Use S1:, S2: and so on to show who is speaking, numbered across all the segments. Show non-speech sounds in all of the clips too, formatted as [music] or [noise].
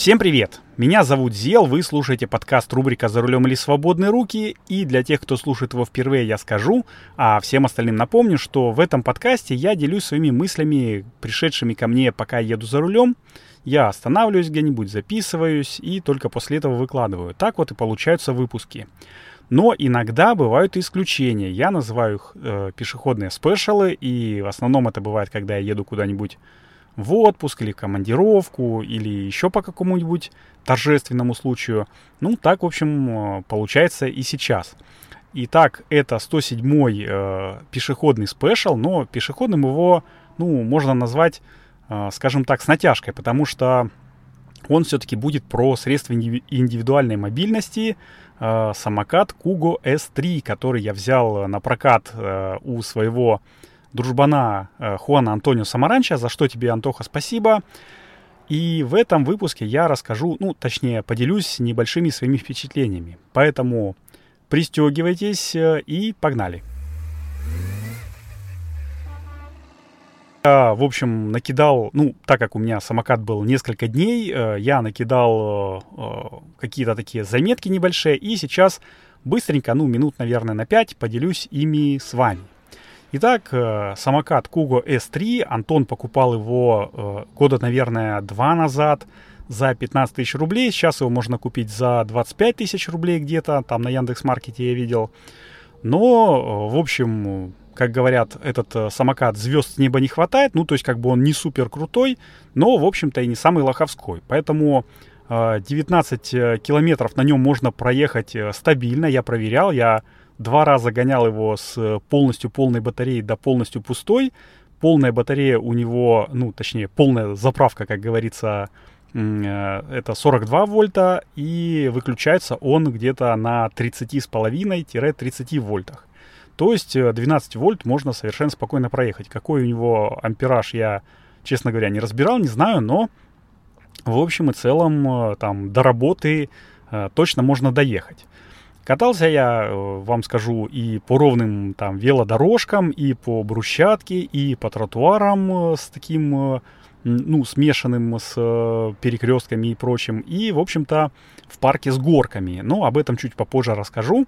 S1: Всем привет! Меня зовут Зел, вы слушаете подкаст рубрика «За рулем или свободные руки», и для тех, кто слушает его впервые, я скажу, а всем остальным напомню, что в этом подкасте я делюсь своими мыслями, пришедшими ко мне, пока еду за рулем. Я останавливаюсь где-нибудь, записываюсь и только после этого выкладываю. Так вот и получаются выпуски. Но иногда бывают исключения. Я называю их э, пешеходные спешалы, и в основном это бывает, когда я еду куда-нибудь в отпуск или командировку, или еще по какому-нибудь торжественному случаю. Ну, так, в общем, э, получается и сейчас. Итак, это 107-й э, пешеходный спешл, но пешеходным его, ну, можно назвать, э, скажем так, с натяжкой, потому что он все-таки будет про средства индивидуальной мобильности, э, самокат Kugo S3, который я взял на прокат э, у своего дружбана э, Хуана Антонио Самаранча, за что тебе, Антоха, спасибо. И в этом выпуске я расскажу, ну, точнее, поделюсь небольшими своими впечатлениями. Поэтому пристегивайтесь э, и погнали. Я, в общем, накидал, ну, так как у меня самокат был несколько дней, э, я накидал какие-то такие заметки небольшие, и сейчас быстренько, ну, минут, наверное, на 5 поделюсь ими с вами. Итак, э, самокат Kugo S3. Антон покупал его э, года, наверное, два назад за 15 тысяч рублей. Сейчас его можно купить за 25 тысяч рублей где-то. Там на Яндекс.Маркете я видел. Но, э, в общем, как говорят, этот самокат звезд с неба не хватает. Ну, то есть, как бы он не супер крутой, но, в общем-то, и не самый лоховской. Поэтому 19 километров на нем можно проехать стабильно. Я проверял, я два раза гонял его с полностью полной батареей до полностью пустой. Полная батарея у него, ну, точнее, полная заправка, как говорится, э, это 42 вольта, и выключается он где-то на 30,5-30 вольтах. То есть 12 э, вольт можно совершенно спокойно проехать. Какой у него ампераж, я, честно говоря, не разбирал, не знаю, но в общем и целом э, там до работы точно можно доехать. Катался я, э, вам скажу, и по ровным там велодорожкам, и по брусчатке, и по тротуарам э, с таким, э, ну, смешанным с перекрестками и прочим. И, в общем-то, в парке с горками. Но об этом чуть попозже расскажу.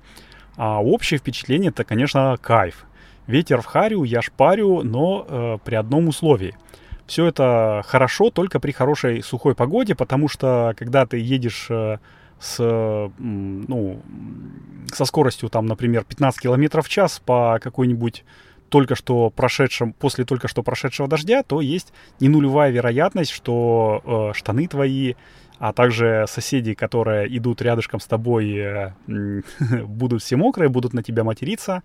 S1: А общее впечатление это, конечно, кайф. Ветер в харю, я шпарю, но э, при одном условии. Все это хорошо только при хорошей сухой погоде, потому что когда ты едешь э, с, ну, со скоростью, там, например, 15 км в час по какой-нибудь только что прошедшем, после только что прошедшего дождя, то есть не нулевая вероятность, что э, штаны твои, а также соседи, которые идут рядышком с тобой, э, [laughs] будут все мокрые, будут на тебя материться.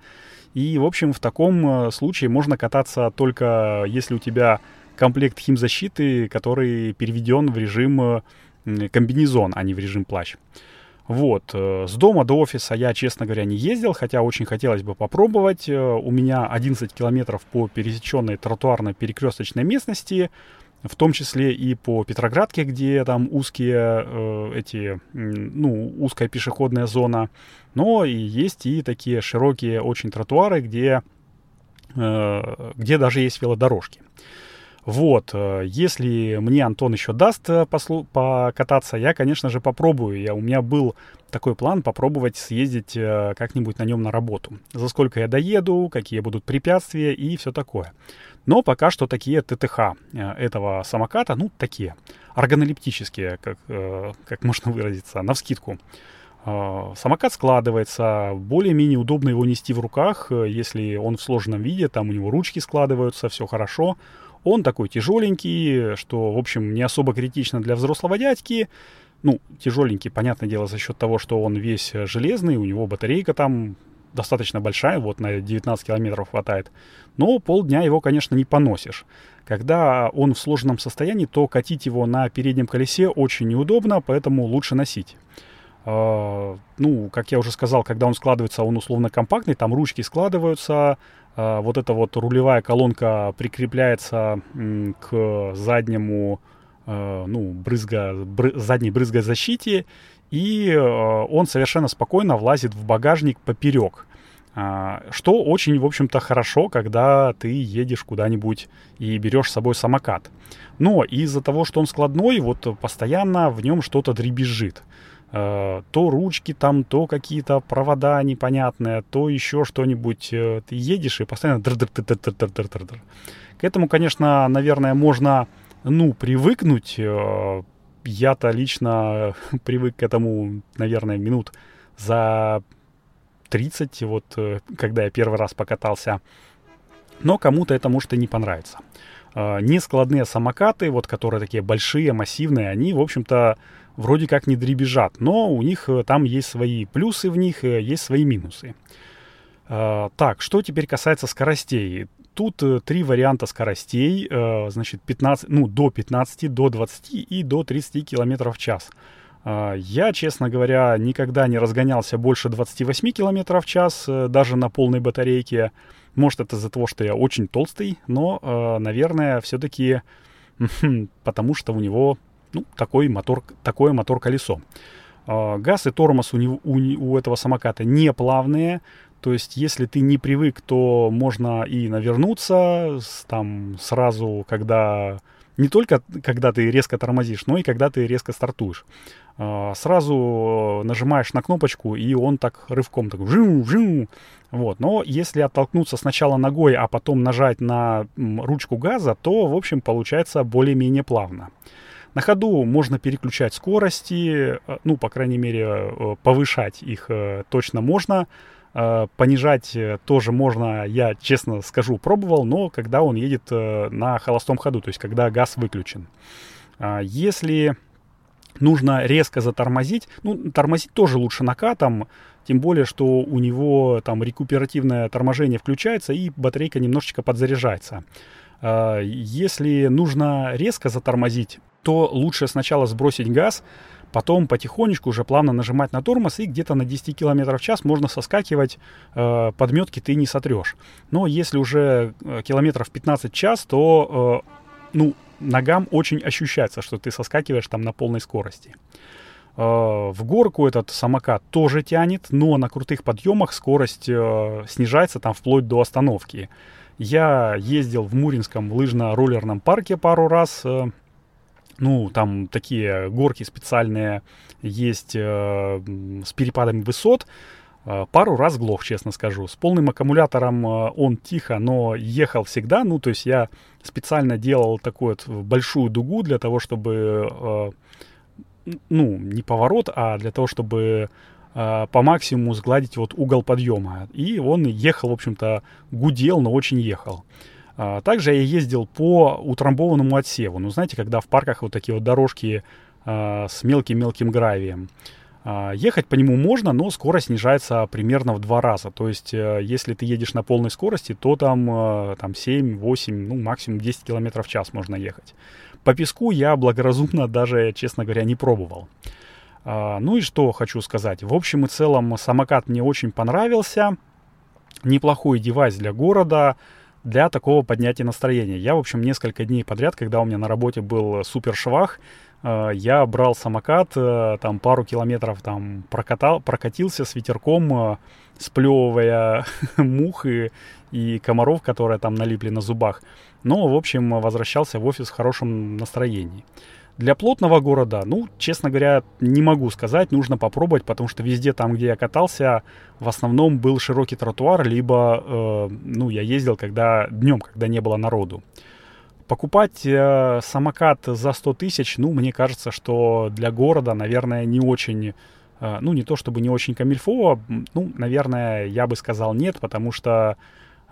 S1: И, в общем, в таком э, случае можно кататься только если у тебя комплект химзащиты, который переведен в режим э, комбинезон, а не в режим плащ. Вот. Э, с дома до офиса я, честно говоря, не ездил, хотя очень хотелось бы попробовать. Э, у меня 11 километров по пересеченной тротуарной перекресточной местности, в том числе и по Петроградке, где там узкие э, эти, ну, узкая пешеходная зона. Но и есть и такие широкие очень тротуары, где, э, где даже есть велодорожки. Вот, э, если мне Антон еще даст э, послу- покататься, я, конечно же, попробую. Я, у меня был такой план попробовать съездить э, как-нибудь на нем на работу. За сколько я доеду, какие будут препятствия и все такое. Но пока что такие ТТХ этого самоката, ну, такие, органолептические, как, как можно выразиться, на вскидку. Самокат складывается, более-менее удобно его нести в руках, если он в сложенном виде, там у него ручки складываются, все хорошо. Он такой тяжеленький, что, в общем, не особо критично для взрослого дядьки. Ну, тяжеленький, понятное дело, за счет того, что он весь железный, у него батарейка там достаточно большая, вот на 19 километров хватает. Но полдня его, конечно, не поносишь. Когда он в сложенном состоянии, то катить его на переднем колесе очень неудобно, поэтому лучше носить. Uh, ну, как я уже сказал, когда он складывается, он условно компактный, там ручки складываются, а, вот эта вот рулевая колонка прикрепляется к заднему, а, ну, брызга, бры, задней брызгозащите, и а, он совершенно спокойно влазит в багажник поперек. А, что очень, в общем-то, хорошо, когда ты едешь куда-нибудь и берешь с собой самокат. Но из-за того, что он складной, вот постоянно в нем что-то дребезжит. А, то ручки там, то какие-то провода непонятные, то еще что-нибудь. Э, ты едешь и постоянно... К этому, конечно, наверное, можно, ну, привыкнуть. Э, я-то лично [laughs] привык к этому, наверное, минут за 30, вот э, когда я первый раз покатался. Но кому-то это может и не понравиться. Э, нескладные самокаты, вот которые такие большие, массивные, они, в общем-то, вроде как не дребезжат, но у них э, там есть свои плюсы в них, есть свои минусы. Так, что теперь касается скоростей. Тут три варианта скоростей, значит, 15, ну, до 15, до 20 и до 30 км в час. А, я, честно говоря, никогда не разгонялся больше 28 км в час, э, даже на полной батарейке. Может, это из-за того, что я очень толстый, но, э, наверное, все-таки потому что у него ну, такой мотор, такое мотор-колесо. А, газ и тормоз у, него, у, у этого самоката не плавные, то есть, если ты не привык, то можно и навернуться там сразу, когда не только когда ты резко тормозишь, но и когда ты резко стартуешь. А, сразу нажимаешь на кнопочку, и он так рывком так жим, жим. Вот. Но если оттолкнуться сначала ногой, а потом нажать на ручку газа, то, в общем, получается более-менее плавно. На ходу можно переключать скорости, э, ну, по крайней мере, э, повышать их э, точно можно. Понижать тоже можно, я честно скажу, пробовал, но когда он едет на холостом ходу, то есть когда газ выключен. А если нужно резко затормозить. Ну, тормозить тоже лучше накатом, тем более, что у него там рекуперативное торможение включается и батарейка немножечко подзаряжается. А, если нужно резко затормозить, то лучше сначала сбросить газ, потом потихонечку уже плавно нажимать на тормоз, и где-то на 10 км в час можно соскакивать, э, подметки ты не сотрешь. Но если уже э, километров 15 в час, то э, ну, ногам очень ощущается, что ты соскакиваешь там на полной скорости. Э, в горку этот самокат тоже тянет, но на крутых подъемах скорость э, снижается там вплоть до остановки. Я ездил в Муринском лыжно-роллерном парке пару раз. Э, ну, там такие горки специальные есть с перепадами высот. Э, пару раз глох, честно скажу. С полным аккумулятором э, он тихо, но ехал всегда. Ну, то есть я специально делал такую вот большую дугу для того, чтобы, э, ну, не поворот, а для того, чтобы по максимуму сгладить вот угол подъема. И он ехал, в общем-то, гудел, но очень ехал. Также я ездил по утрамбованному отсеву. Ну, знаете, когда в парках вот такие вот дорожки с мелким-мелким гравием. А, ехать по нему можно, но скорость снижается примерно в два раза. То есть, э, если ты едешь на полной скорости, то там, э, там 7, 8, ну, максимум 10 км в час можно ехать. По песку я благоразумно даже, честно говоря, не пробовал. А, ну и что хочу сказать. В общем и целом, самокат мне очень понравился. Неплохой девайс для города для такого поднятия настроения. Я, в общем, несколько дней подряд, когда у меня на работе был супер швах, я брал самокат, э, там пару километров там прокатал, прокатился с ветерком, э, сплевывая [laughs] мух и, и комаров, которые там налипли на зубах. Но, в общем, возвращался в офис в хорошем настроении. Для плотного города, ну, честно говоря, не могу сказать, нужно попробовать, потому что везде там, где я катался, в основном был широкий тротуар, либо, э, ну, я ездил когда днем, когда не было народу. Покупать э, самокат за 100 тысяч, ну, мне кажется, что для города, наверное, не очень, э, ну, не то чтобы не очень камильфово, ну, наверное, я бы сказал нет, потому что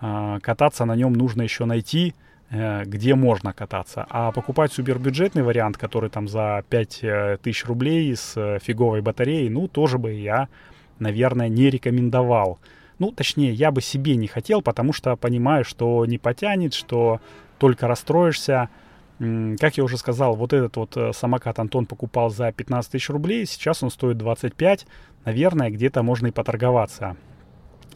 S1: э, кататься на нем нужно еще найти Э, где можно кататься. А покупать супербюджетный вариант, который там за 5000 э, рублей с э, фиговой батареей, ну, тоже бы я, наверное, не рекомендовал. Ну, точнее, я бы себе не хотел, потому что понимаю, что не потянет, что только расстроишься. Как я уже сказал, вот этот вот самокат Антон покупал за 15 тысяч рублей, сейчас он стоит 25. Наверное, где-то можно и поторговаться.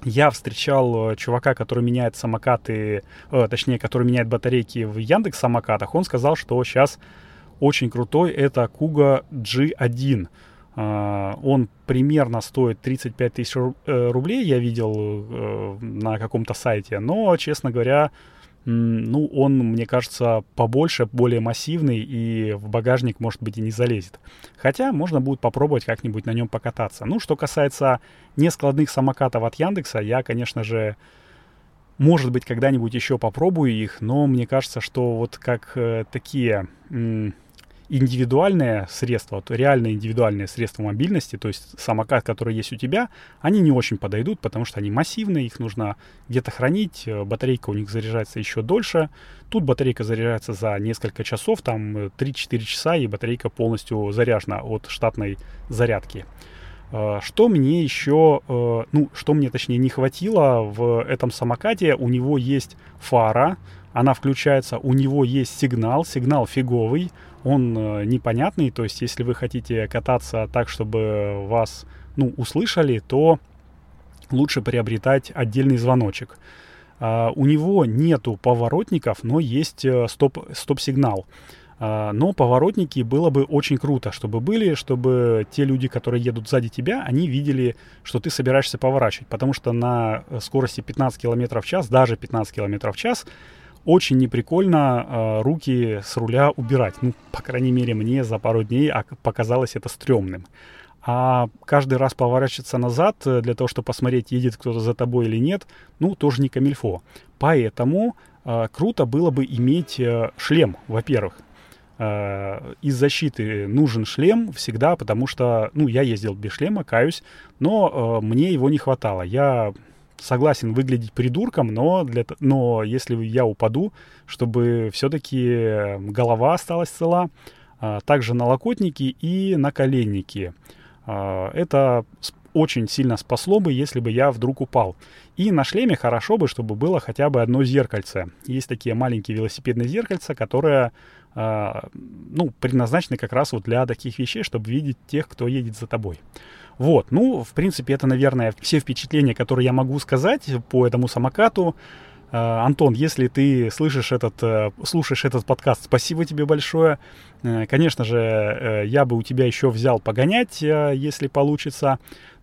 S1: Я встречал э, чувака, который меняет самокаты, э, точнее, который меняет батарейки в Яндекс самокатах. Он сказал, что сейчас очень крутой это Kuga G1. Он примерно стоит 35 тысяч рублей, я видел на каком-то сайте, но, честно говоря, ну, он, мне кажется, побольше, более массивный и в багажник, может быть, и не залезет. Хотя можно будет попробовать как-нибудь на нем покататься. Ну, что касается нескладных самокатов от Яндекса, я, конечно же, может быть, когда-нибудь еще попробую их, но мне кажется, что вот как э, такие... М- индивидуальные средства, вот реальные индивидуальные средства мобильности, то есть самокат, который есть у тебя, они не очень подойдут, потому что они массивные, их нужно где-то хранить, э, батарейка у них заряжается еще дольше. Тут батарейка заряжается за несколько часов, там 3-4 э, часа, и батарейка полностью заряжена от штатной зарядки. Э, что мне еще, ну, что мне точнее не хватило в этом самокате, у него есть фара, она включается, у него есть сигнал, сигнал фиговый, он э, непонятный, то есть если вы хотите кататься так, чтобы вас ну, услышали, то лучше приобретать отдельный звоночек. Uh, у него нету поворотников, но есть uh, стоп, стоп-сигнал. Uh, но поворотники было бы очень круто, чтобы были, чтобы те люди, которые едут сзади тебя, они видели, что ты собираешься поворачивать. Потому что на скорости 15 км в час, даже 15 км в час, очень неприкольно э, руки с руля убирать. Ну, по крайней мере, мне за пару дней показалось это стрёмным. А каждый раз поворачиваться назад э, для того, чтобы посмотреть, едет кто-то за тобой или нет, ну, тоже не камильфо. Поэтому э, круто было бы иметь э, шлем, во-первых. Из защиты нужен шлем всегда, потому что, ну, я ездил без шлема, каюсь, но э, мне его не хватало. Я согласен выглядеть придурком, но, для, но если я упаду, чтобы все-таки голова осталась цела, а, также налокотники и наколенники. А, это очень сильно спасло бы, если бы я вдруг упал. И на шлеме хорошо бы, чтобы было хотя бы одно зеркальце. Есть такие маленькие велосипедные зеркальца, которые э, ну, предназначены как раз вот для таких вещей, чтобы видеть тех, кто едет за тобой. Вот, ну, в принципе, это, наверное, все впечатления, которые я могу сказать по этому самокату. Uh, Антон, если ты слышишь этот, uh, слушаешь этот подкаст, спасибо тебе большое. Uh, конечно же, я бы у тебя еще взял погонять, если получится.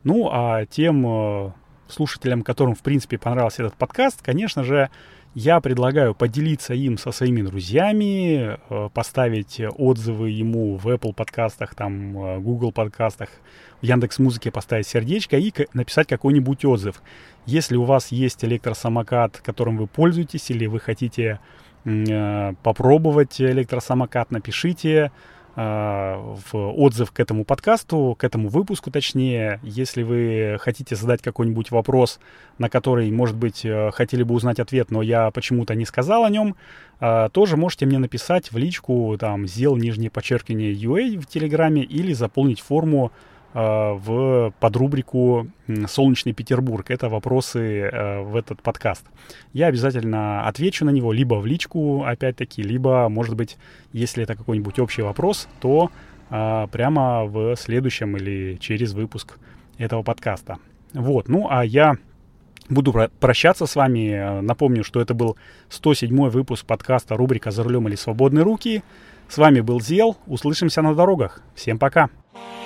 S1: Ну, а тем слушателям, которым, в принципе, понравился этот подкаст, конечно же, я предлагаю поделиться им со своими друзьями, э, поставить отзывы ему в Apple подкастах, там, э, Google подкастах, в Яндекс Музыке поставить сердечко и написать какой-нибудь отзыв. Если у вас есть электросамокат, которым вы пользуетесь, или вы хотите э, попробовать электросамокат, напишите. А, в отзыв к этому подкасту, к этому выпуску точнее. Если вы хотите задать какой-нибудь вопрос, на который, может быть, э, хотели бы узнать ответ, но я почему-то не сказал о нем, а, тоже можете мне написать в личку, там, зел нижнее подчеркивание UA в Телеграме или заполнить форму Э, в подрубрику «Солнечный Петербург». Это вопросы э, в этот подкаст. Я обязательно отвечу на него либо в личку, опять-таки, либо, может быть, если это какой-нибудь общий вопрос, то э, прямо в следующем или через выпуск этого подкаста. Вот, ну а я буду прощаться с вами. Напомню, что это был 107 выпуск подкаста рубрика «За рулем или свободные руки». С вами был Зел. Услышимся на дорогах. Всем пока. Пока.